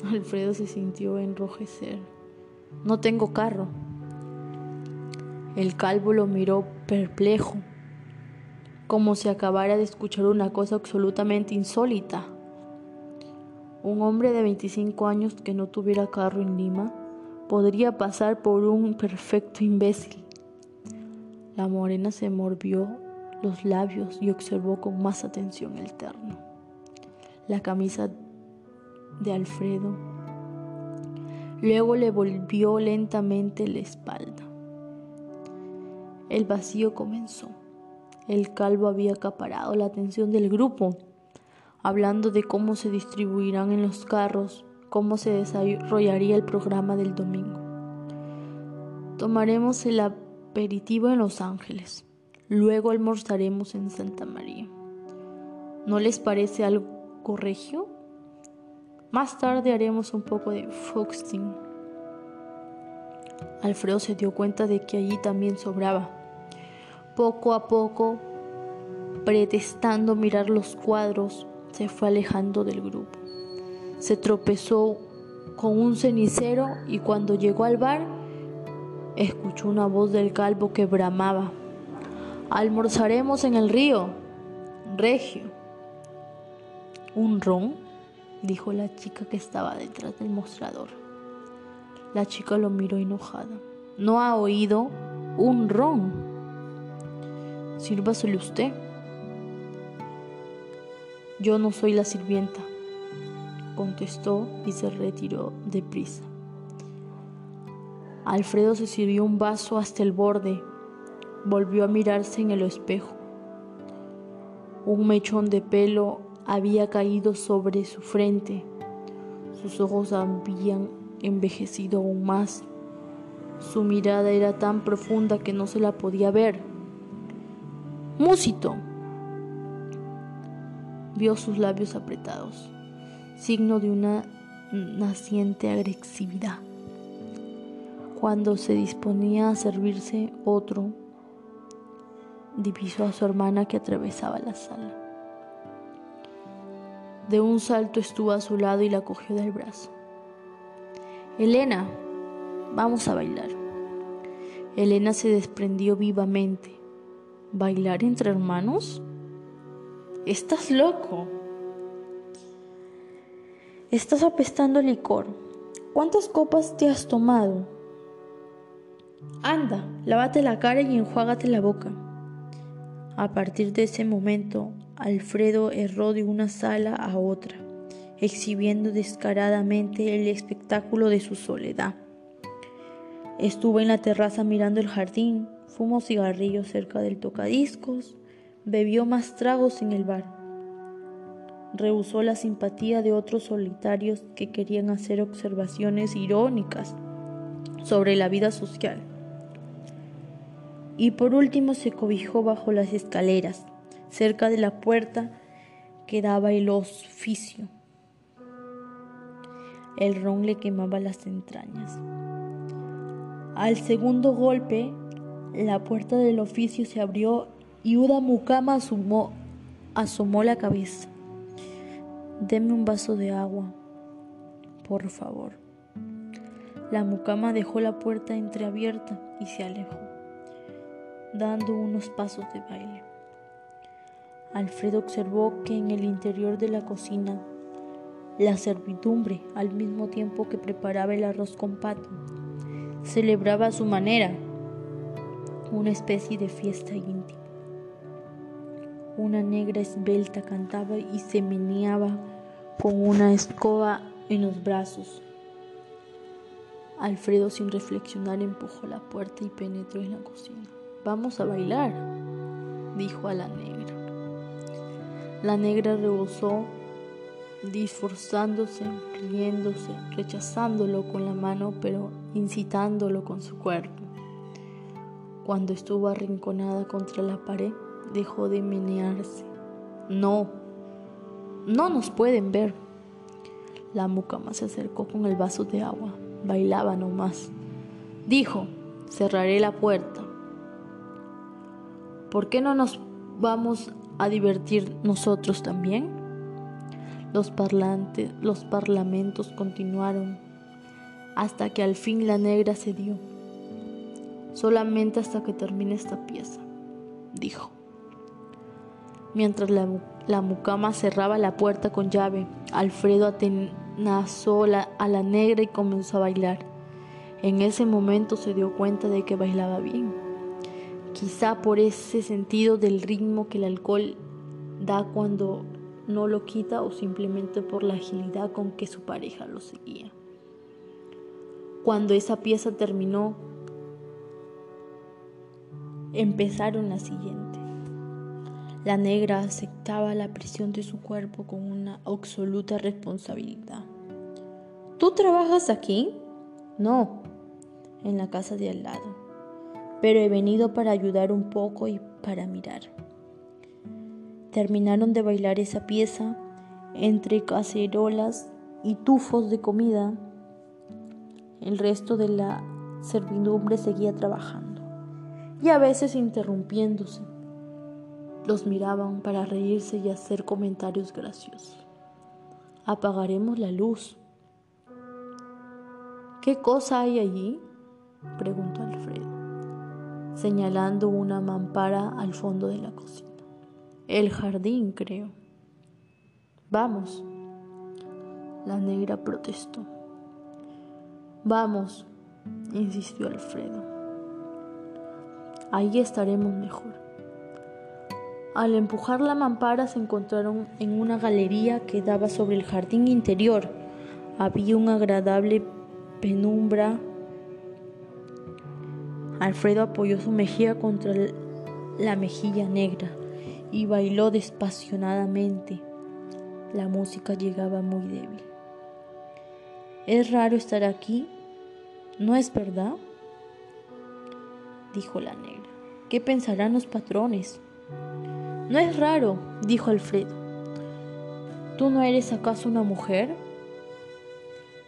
Alfredo se sintió enrojecer. No tengo carro. El calvo lo miró perplejo, como si acabara de escuchar una cosa absolutamente insólita. Un hombre de 25 años que no tuviera carro en Lima podría pasar por un perfecto imbécil. La morena se morvió los labios y observó con más atención el terno. La camisa de Alfredo. Luego le volvió lentamente la espalda. El vacío comenzó. El calvo había acaparado la atención del grupo, hablando de cómo se distribuirán en los carros, cómo se desarrollaría el programa del domingo. Tomaremos el aperitivo en Los Ángeles, luego almorzaremos en Santa María. ¿No les parece algo regio? Más tarde haremos un poco de foxing. Alfredo se dio cuenta de que allí también sobraba poco a poco, pretestando mirar los cuadros, se fue alejando del grupo. Se tropezó con un cenicero y cuando llegó al bar, escuchó una voz del calvo que bramaba. Almorzaremos en el río, Regio. ¿Un ron? dijo la chica que estaba detrás del mostrador. La chica lo miró enojada. ¿No ha oído? Un ron. Sírvaselo usted. Yo no soy la sirvienta, contestó y se retiró deprisa. Alfredo se sirvió un vaso hasta el borde, volvió a mirarse en el espejo. Un mechón de pelo había caído sobre su frente, sus ojos habían envejecido aún más, su mirada era tan profunda que no se la podía ver. Músito. Vio sus labios apretados, signo de una naciente agresividad. Cuando se disponía a servirse otro, divisó a su hermana que atravesaba la sala. De un salto estuvo a su lado y la cogió del brazo. Elena, vamos a bailar. Elena se desprendió vivamente. ¿Bailar entre hermanos? Estás loco. Estás apestando licor. ¿Cuántas copas te has tomado? Anda, lávate la cara y enjuágate la boca. A partir de ese momento, Alfredo erró de una sala a otra, exhibiendo descaradamente el espectáculo de su soledad. Estuvo en la terraza mirando el jardín, fumó cigarrillos cerca del tocadiscos, bebió más tragos en el bar. Rehusó la simpatía de otros solitarios que querían hacer observaciones irónicas sobre la vida social. Y por último se cobijó bajo las escaleras, cerca de la puerta que daba el oficio. El ron le quemaba las entrañas. Al segundo golpe, la puerta del oficio se abrió y Uda Mukama asomó, asomó la cabeza. Deme un vaso de agua, por favor. La mucama dejó la puerta entreabierta y se alejó, dando unos pasos de baile. Alfredo observó que en el interior de la cocina, la servidumbre, al mismo tiempo que preparaba el arroz con pato, celebraba a su manera una especie de fiesta íntima. Una negra esbelta cantaba y se meneaba con una escoba en los brazos. Alfredo sin reflexionar empujó la puerta y penetró en la cocina. Vamos a bailar, dijo a la negra. La negra rebosó, disforzándose, riéndose, rechazándolo con la mano, pero incitándolo con su cuerpo. Cuando estuvo arrinconada contra la pared, dejó de menearse. No, no nos pueden ver. La mucama se acercó con el vaso de agua. Bailaba nomás. Dijo, cerraré la puerta. ¿Por qué no nos vamos a divertir nosotros también? Los parlantes, los parlamentos continuaron hasta que al fin la negra cedió. Solamente hasta que termine esta pieza, dijo. Mientras la, la mucama cerraba la puerta con llave, Alfredo atenazó a la negra y comenzó a bailar. En ese momento se dio cuenta de que bailaba bien. Quizá por ese sentido del ritmo que el alcohol da cuando no lo quita o simplemente por la agilidad con que su pareja lo seguía. Cuando esa pieza terminó, empezaron la siguiente. La negra aceptaba la prisión de su cuerpo con una absoluta responsabilidad. ¿Tú trabajas aquí? No, en la casa de al lado, pero he venido para ayudar un poco y para mirar. Terminaron de bailar esa pieza entre cacerolas y tufos de comida. El resto de la servidumbre seguía trabajando y a veces interrumpiéndose los miraban para reírse y hacer comentarios graciosos. Apagaremos la luz. ¿Qué cosa hay allí? preguntó Alfredo, señalando una mampara al fondo de la cocina. El jardín, creo. Vamos. La negra protestó. Vamos, insistió Alfredo. Ahí estaremos mejor. Al empujar la mampara se encontraron en una galería que daba sobre el jardín interior. Había una agradable penumbra. Alfredo apoyó su mejilla contra la mejilla negra y bailó despasionadamente. La música llegaba muy débil. Es raro estar aquí, ¿no es verdad? dijo la negra. ¿Qué pensarán los patrones? No es raro, dijo Alfredo. ¿Tú no eres acaso una mujer?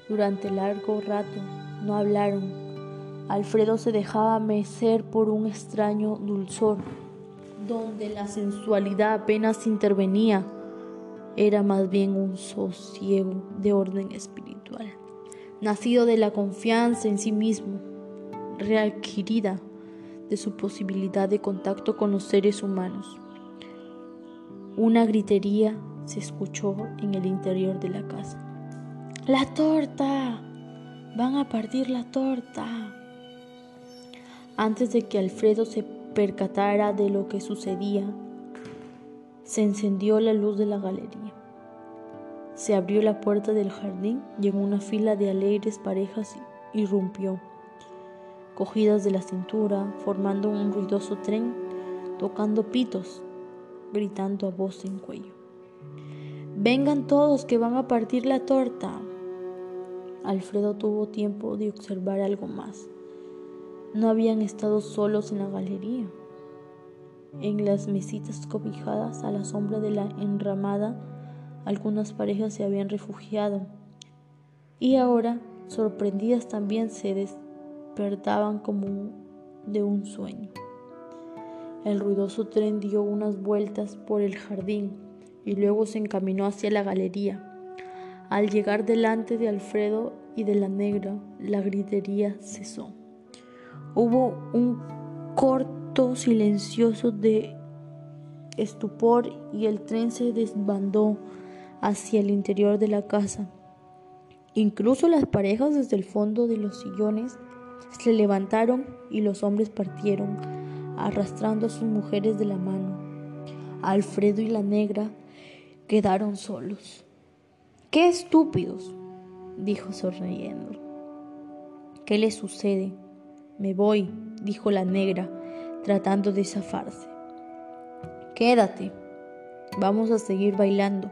Durante largo rato no hablaron. Alfredo se dejaba mecer por un extraño dulzor, donde la sensualidad apenas intervenía. Era más bien un sosiego de orden espiritual, nacido de la confianza en sí mismo, readquirida de su posibilidad de contacto con los seres humanos. Una gritería se escuchó en el interior de la casa. ¡La torta! Van a partir la torta. Antes de que Alfredo se percatara de lo que sucedía, se encendió la luz de la galería. Se abrió la puerta del jardín y en una fila de alegres parejas irrumpió, cogidas de la cintura, formando un ruidoso tren, tocando pitos gritando a voz en cuello. Vengan todos que van a partir la torta. Alfredo tuvo tiempo de observar algo más. No habían estado solos en la galería. En las mesitas cobijadas a la sombra de la enramada, algunas parejas se habían refugiado y ahora, sorprendidas también, se despertaban como de un sueño. El ruidoso tren dio unas vueltas por el jardín y luego se encaminó hacia la galería. Al llegar delante de Alfredo y de la negra, la gritería cesó. Hubo un corto silencioso de estupor y el tren se desbandó hacia el interior de la casa. Incluso las parejas desde el fondo de los sillones se levantaron y los hombres partieron, arrastrando a sus mujeres de la mano. Alfredo y la negra quedaron solos. ¡Qué estúpidos! dijo sonriendo. ¿Qué les sucede? Me voy, dijo la negra, tratando de zafarse. Quédate, vamos a seguir bailando.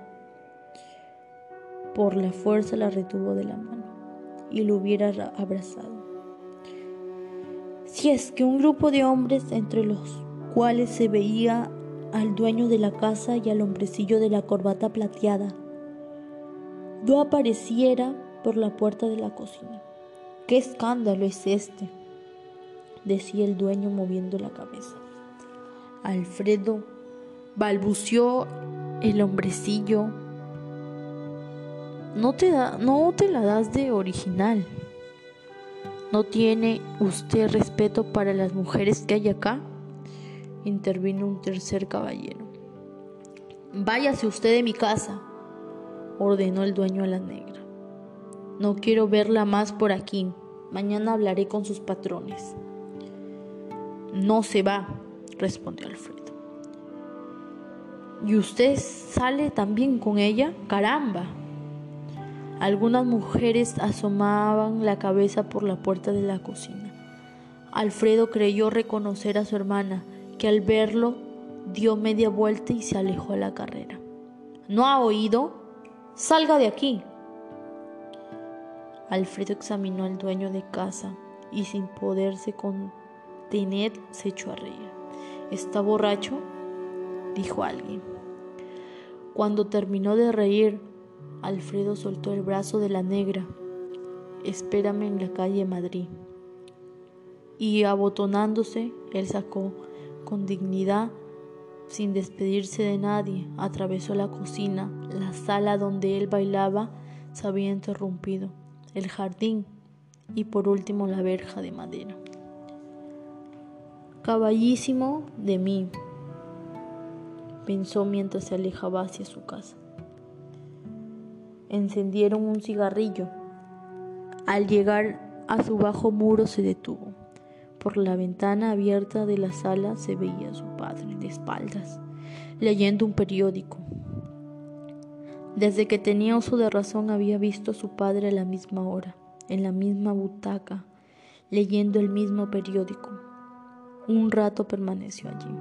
Por la fuerza la retuvo de la mano y lo hubiera abrazado. Si es que un grupo de hombres, entre los cuales se veía al dueño de la casa y al hombrecillo de la corbata plateada, no apareciera por la puerta de la cocina. ¿Qué escándalo es este? Decía el dueño moviendo la cabeza. Alfredo balbuceó el hombrecillo. No te, da, no te la das de original. ¿No tiene usted respeto para las mujeres que hay acá? Intervino un tercer caballero. Váyase usted de mi casa, ordenó el dueño a la negra. No quiero verla más por aquí. Mañana hablaré con sus patrones. No se va, respondió Alfredo. ¿Y usted sale también con ella? Caramba. Algunas mujeres asomaban la cabeza por la puerta de la cocina. Alfredo creyó reconocer a su hermana, que al verlo dio media vuelta y se alejó a la carrera. ¿No ha oído? Salga de aquí. Alfredo examinó al dueño de casa y sin poderse con Tinet se echó a reír. ¿Está borracho? dijo alguien. Cuando terminó de reír, Alfredo soltó el brazo de la negra. Espérame en la calle Madrid. Y abotonándose, él sacó con dignidad, sin despedirse de nadie, atravesó la cocina, la sala donde él bailaba se había interrumpido, el jardín y por último la verja de madera. Caballísimo de mí, pensó mientras se alejaba hacia su casa. Encendieron un cigarrillo. Al llegar a su bajo muro se detuvo. Por la ventana abierta de la sala se veía a su padre de espaldas, leyendo un periódico. Desde que tenía uso de razón había visto a su padre a la misma hora, en la misma butaca, leyendo el mismo periódico. Un rato permaneció allí.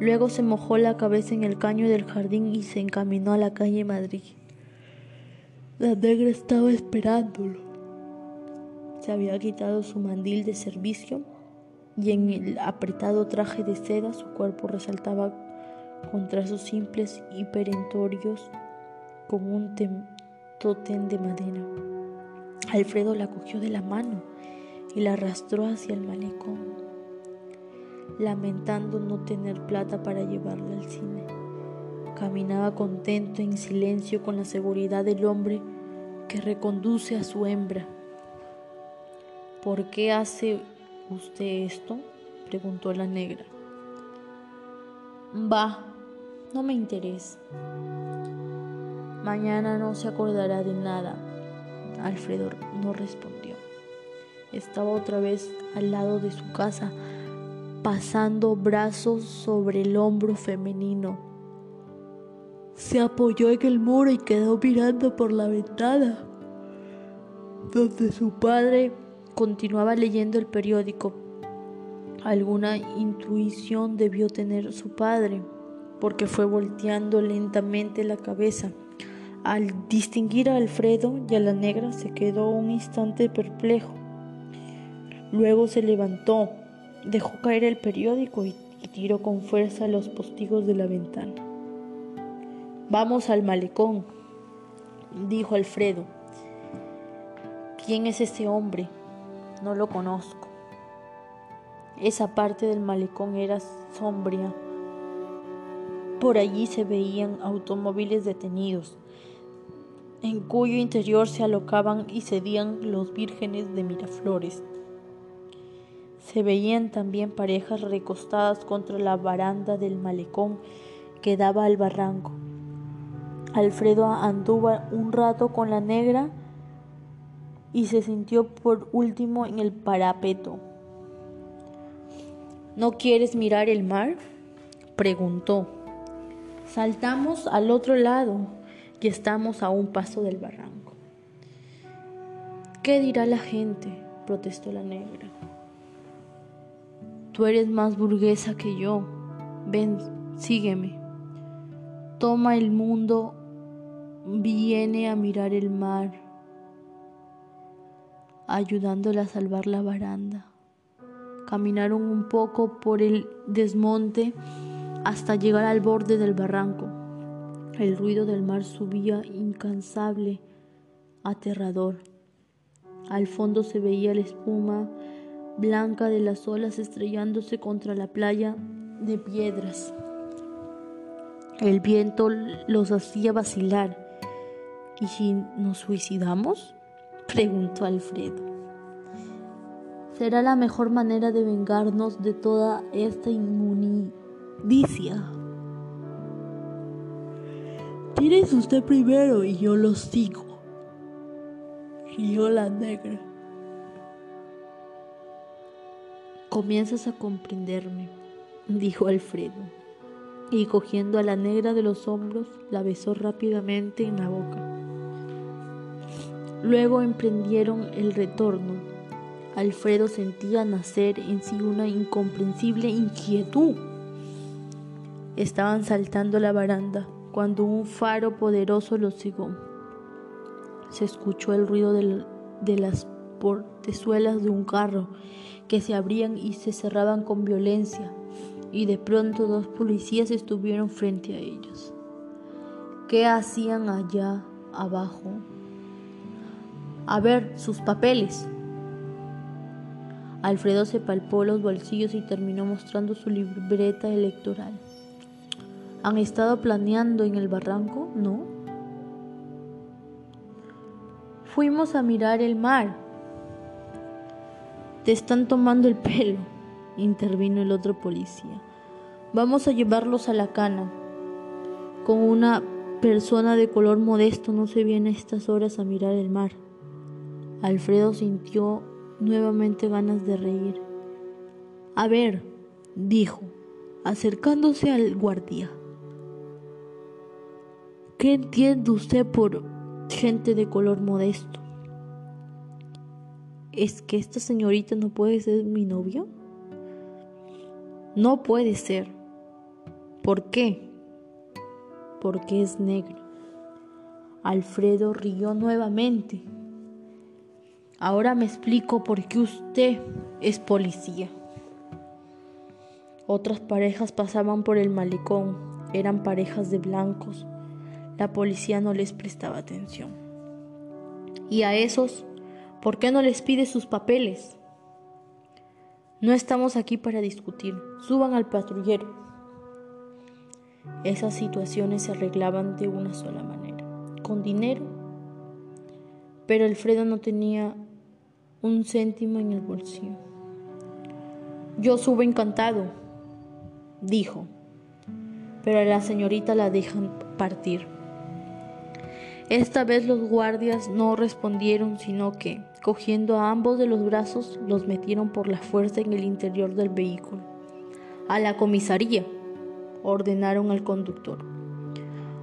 Luego se mojó la cabeza en el caño del jardín y se encaminó a la calle Madrid. La negra estaba esperándolo. Se había quitado su mandil de servicio y en el apretado traje de seda su cuerpo resaltaba con trazos simples y perentorios como un tótem de madera. Alfredo la cogió de la mano y la arrastró hacia el malecón, lamentando no tener plata para llevarla al cine. Caminaba contento en silencio con la seguridad del hombre que reconduce a su hembra. ¿Por qué hace usted esto? preguntó la negra. Va, no me interesa. Mañana no se acordará de nada. Alfredo no respondió. Estaba otra vez al lado de su casa, pasando brazos sobre el hombro femenino. Se apoyó en el muro y quedó mirando por la ventana, donde su padre continuaba leyendo el periódico. Alguna intuición debió tener su padre, porque fue volteando lentamente la cabeza. Al distinguir a Alfredo y a la negra se quedó un instante perplejo. Luego se levantó, dejó caer el periódico y, tiró con fuerza los postigos de la ventana. Vamos al malecón, dijo Alfredo. ¿Quién es ese hombre? No lo conozco. Esa parte del malecón era sombría. Por allí se veían automóviles detenidos, en cuyo interior se alocaban y cedían los vírgenes de Miraflores. Se veían también parejas recostadas contra la baranda del malecón que daba al barranco. Alfredo anduvo un rato con la negra y se sintió por último en el parapeto. ¿No quieres mirar el mar? preguntó. Saltamos al otro lado y estamos a un paso del barranco. ¿Qué dirá la gente? protestó la negra. Tú eres más burguesa que yo. Ven, sígueme. Toma el mundo, viene a mirar el mar, ayudándola a salvar la baranda. Caminaron un poco por el desmonte hasta llegar al borde del barranco. El ruido del mar subía incansable, aterrador. Al fondo se veía la espuma blanca de las olas estrellándose contra la playa de piedras. El viento los hacía vacilar. ¿Y si nos suicidamos? preguntó Alfredo. Será la mejor manera de vengarnos de toda esta inmundicia. Tienes usted primero y yo lo sigo. yo la negra. Comienzas a comprenderme, dijo Alfredo, y cogiendo a la negra de los hombros, la besó rápidamente en la boca. Luego emprendieron el retorno. Alfredo sentía nacer en sí una incomprensible inquietud. Estaban saltando la baranda cuando un faro poderoso los cegó. Se escuchó el ruido de las portezuelas de un carro que se abrían y se cerraban con violencia, y de pronto dos policías estuvieron frente a ellos. ¿Qué hacían allá abajo? A ver, sus papeles. Alfredo se palpó los bolsillos y terminó mostrando su libreta electoral. ¿Han estado planeando en el barranco? No. Fuimos a mirar el mar, te están tomando el pelo, intervino el otro policía. Vamos a llevarlos a la cana. Con una persona de color modesto no se viene a estas horas a mirar el mar. Alfredo sintió nuevamente ganas de reír. A ver, dijo, acercándose al guardia. ¿Qué entiende usted por gente de color modesto? ¿Es que esta señorita no puede ser mi novio? No puede ser. ¿Por qué? Porque es negro. Alfredo rió nuevamente. Ahora me explico por qué usted es policía. Otras parejas pasaban por el malecón, eran parejas de blancos. La policía no les prestaba atención. Y a esos ¿Por qué no les pide sus papeles? No estamos aquí para discutir. Suban al patrullero. Esas situaciones se arreglaban de una sola manera, con dinero. Pero Alfredo no tenía un céntimo en el bolsillo. Yo subo encantado, dijo, pero a la señorita la dejan partir. Esta vez los guardias no respondieron, sino que, cogiendo a ambos de los brazos, los metieron por la fuerza en el interior del vehículo. A la comisaría, ordenaron al conductor.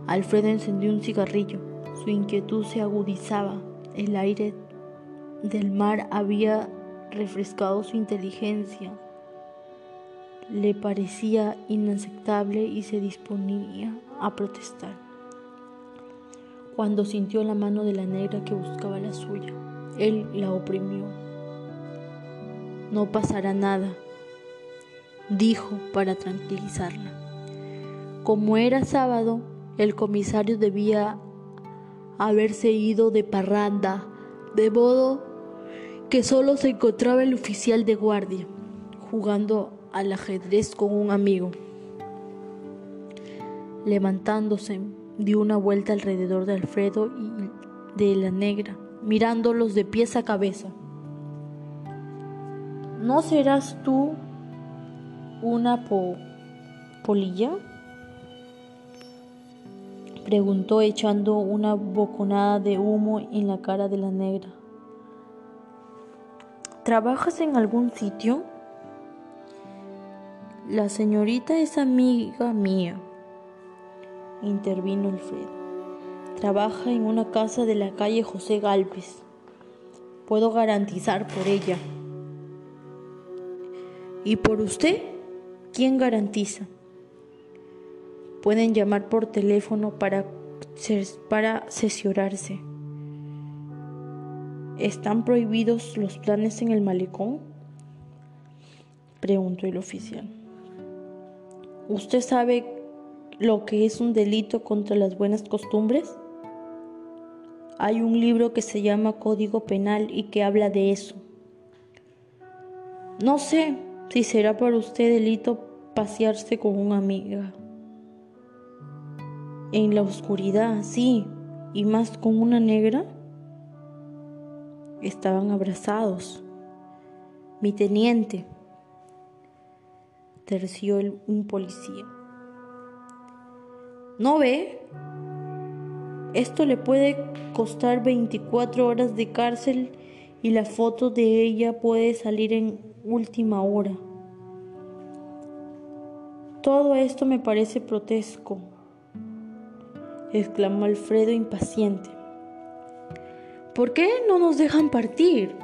Alfredo encendió un cigarrillo. Su inquietud se agudizaba. El aire del mar había refrescado su inteligencia. le parecía inaceptable y se disponía a protestar. Cuando sintió la mano de la negra que buscaba la suya, él la oprimió. No pasará nada, dijo para tranquilizarla. Como era sábado, el comisario debía haberse ido de parranda, de modo que solo se encontraba el oficial de guardia, jugando al ajedrez con un amigo. Levantándose, dio una vuelta alrededor de Alfredo y de la negra, mirándolos de pies a cabeza. ¿No serás tú una polilla? Preguntó echando una boconada de humo en la cara de la negra. ¿Trabajas en algún sitio? La señorita es amiga mía, intervino Alfredo. Trabaja en una casa de la calle José Galvez. Puedo garantizar por ella. ¿Y por usted? ¿Quién garantiza? Pueden llamar por teléfono para, para. ¿Están prohibidos los planes en el malecón? Preguntó el oficial. ¿Usted sabe lo que es un delito contra las buenas costumbres? Hay un libro que se llama Código Penal y que habla de eso. No sé si será para usted delito pasearse con una amiga. En la oscuridad, sí, y más con una negra. Estaban abrazados. Mi teniente, terció un policía. ¿No ve? Esto le puede costar 24 horas de cárcel y la foto de ella puede salir en última hora. Todo esto me parece protesco, exclamó Alfredo impaciente. ¿Por qué no nos dejan partir?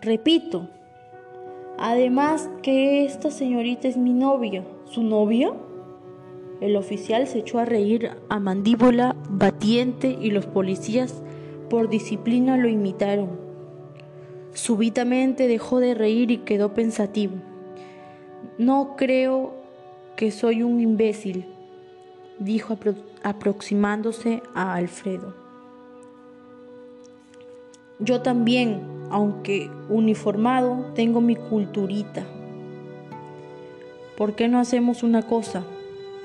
Repito, además que esta señorita es mi novia. ¿Su novia? El oficial se echó a reír a mandíbula batiente y los policías por disciplina lo imitaron. Súbitamente dejó de reír y quedó pensativo. No creo que soy un imbécil, dijo aproximándose a Alfredo. Yo también, aunque uniformado, tengo mi culturita. ¿Por qué no hacemos una cosa?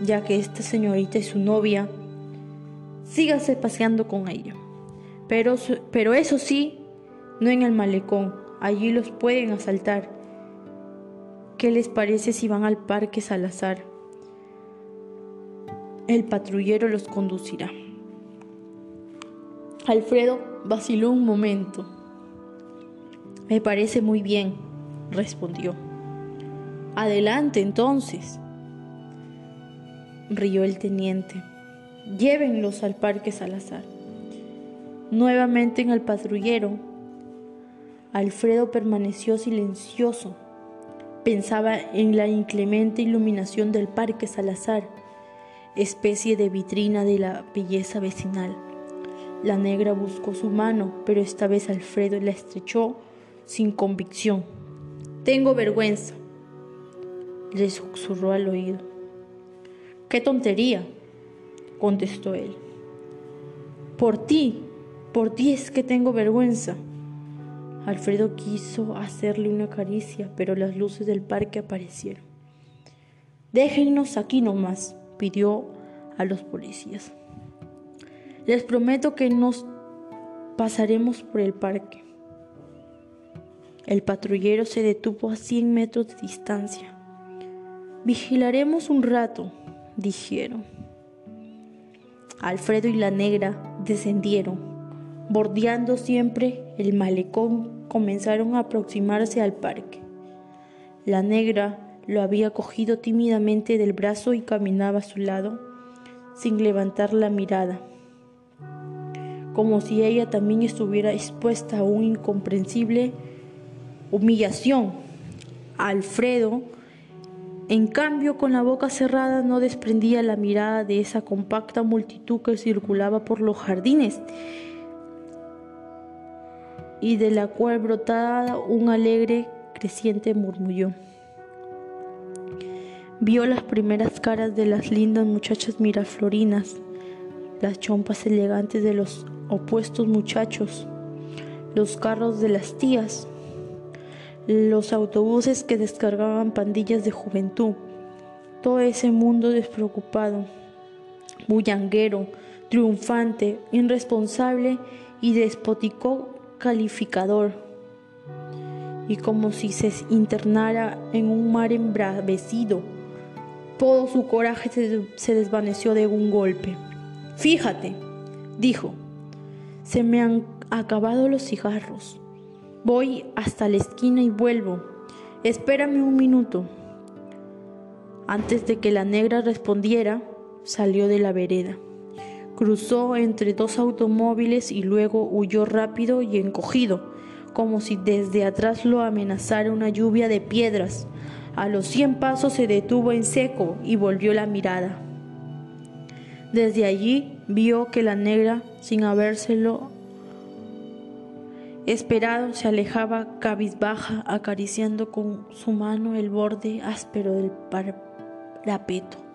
Ya que esta señorita es su novia, sígase paseando con ella. Pero, pero eso sí, no en el malecón, allí los pueden asaltar. ¿Qué les parece si van al parque Salazar? El patrullero los conducirá. Alfredo vaciló un momento. Me parece muy bien, respondió. Adelante entonces. Rió el teniente. Llévenlos al parque Salazar. Nuevamente en el patrullero, Alfredo permaneció silencioso. Pensaba en la inclemente iluminación del parque Salazar, especie de vitrina de la belleza vecinal. La negra buscó su mano, pero esta vez Alfredo la estrechó sin convicción. Tengo vergüenza, le susurró al oído. ¡Qué tontería! contestó él. Por ti, por ti es que tengo vergüenza. Alfredo quiso hacerle una caricia, pero las luces del parque aparecieron. Déjennos aquí nomás, pidió a los policías. Les prometo que nos pasaremos por el parque. El patrullero se detuvo a 100 metros de distancia. Vigilaremos un rato, dijeron. Alfredo y la negra descendieron. Bordeando siempre el malecón, comenzaron a aproximarse al parque. La negra lo había cogido tímidamente del brazo y caminaba a su lado, sin levantar la mirada como si ella también estuviera expuesta a una incomprensible humillación. Alfredo En cambio, con la boca cerrada no desprendía la mirada de esa compacta multitud que circulaba por los jardines y de la cual brotaba un alegre creciente murmullo. Vio las primeras caras de las lindas muchachas miraflorinas, las chompas elegantes de los opuestos muchachos, los carros de las tías, los autobuses que descargaban pandillas de juventud, todo ese mundo despreocupado, bullanguero, triunfante, irresponsable y despótico calificador, y como si se internara en un mar embravecido, todo su coraje se desvaneció de un golpe. Fíjate, dijo, se me han acabado los cigarros. Voy hasta la esquina y vuelvo. Espérame un minuto. Antes de que la negra respondiera, salió de la vereda. Cruzó entre dos automóviles y luego huyó rápido y encogido, como si desde atrás lo amenazara una lluvia de piedras. A los cien pasos se detuvo en seco y volvió la mirada. Desde allí vio que la negra, sin habérselo Esperado se alejaba cabizbaja, acariciando con su mano el borde áspero del parapeto.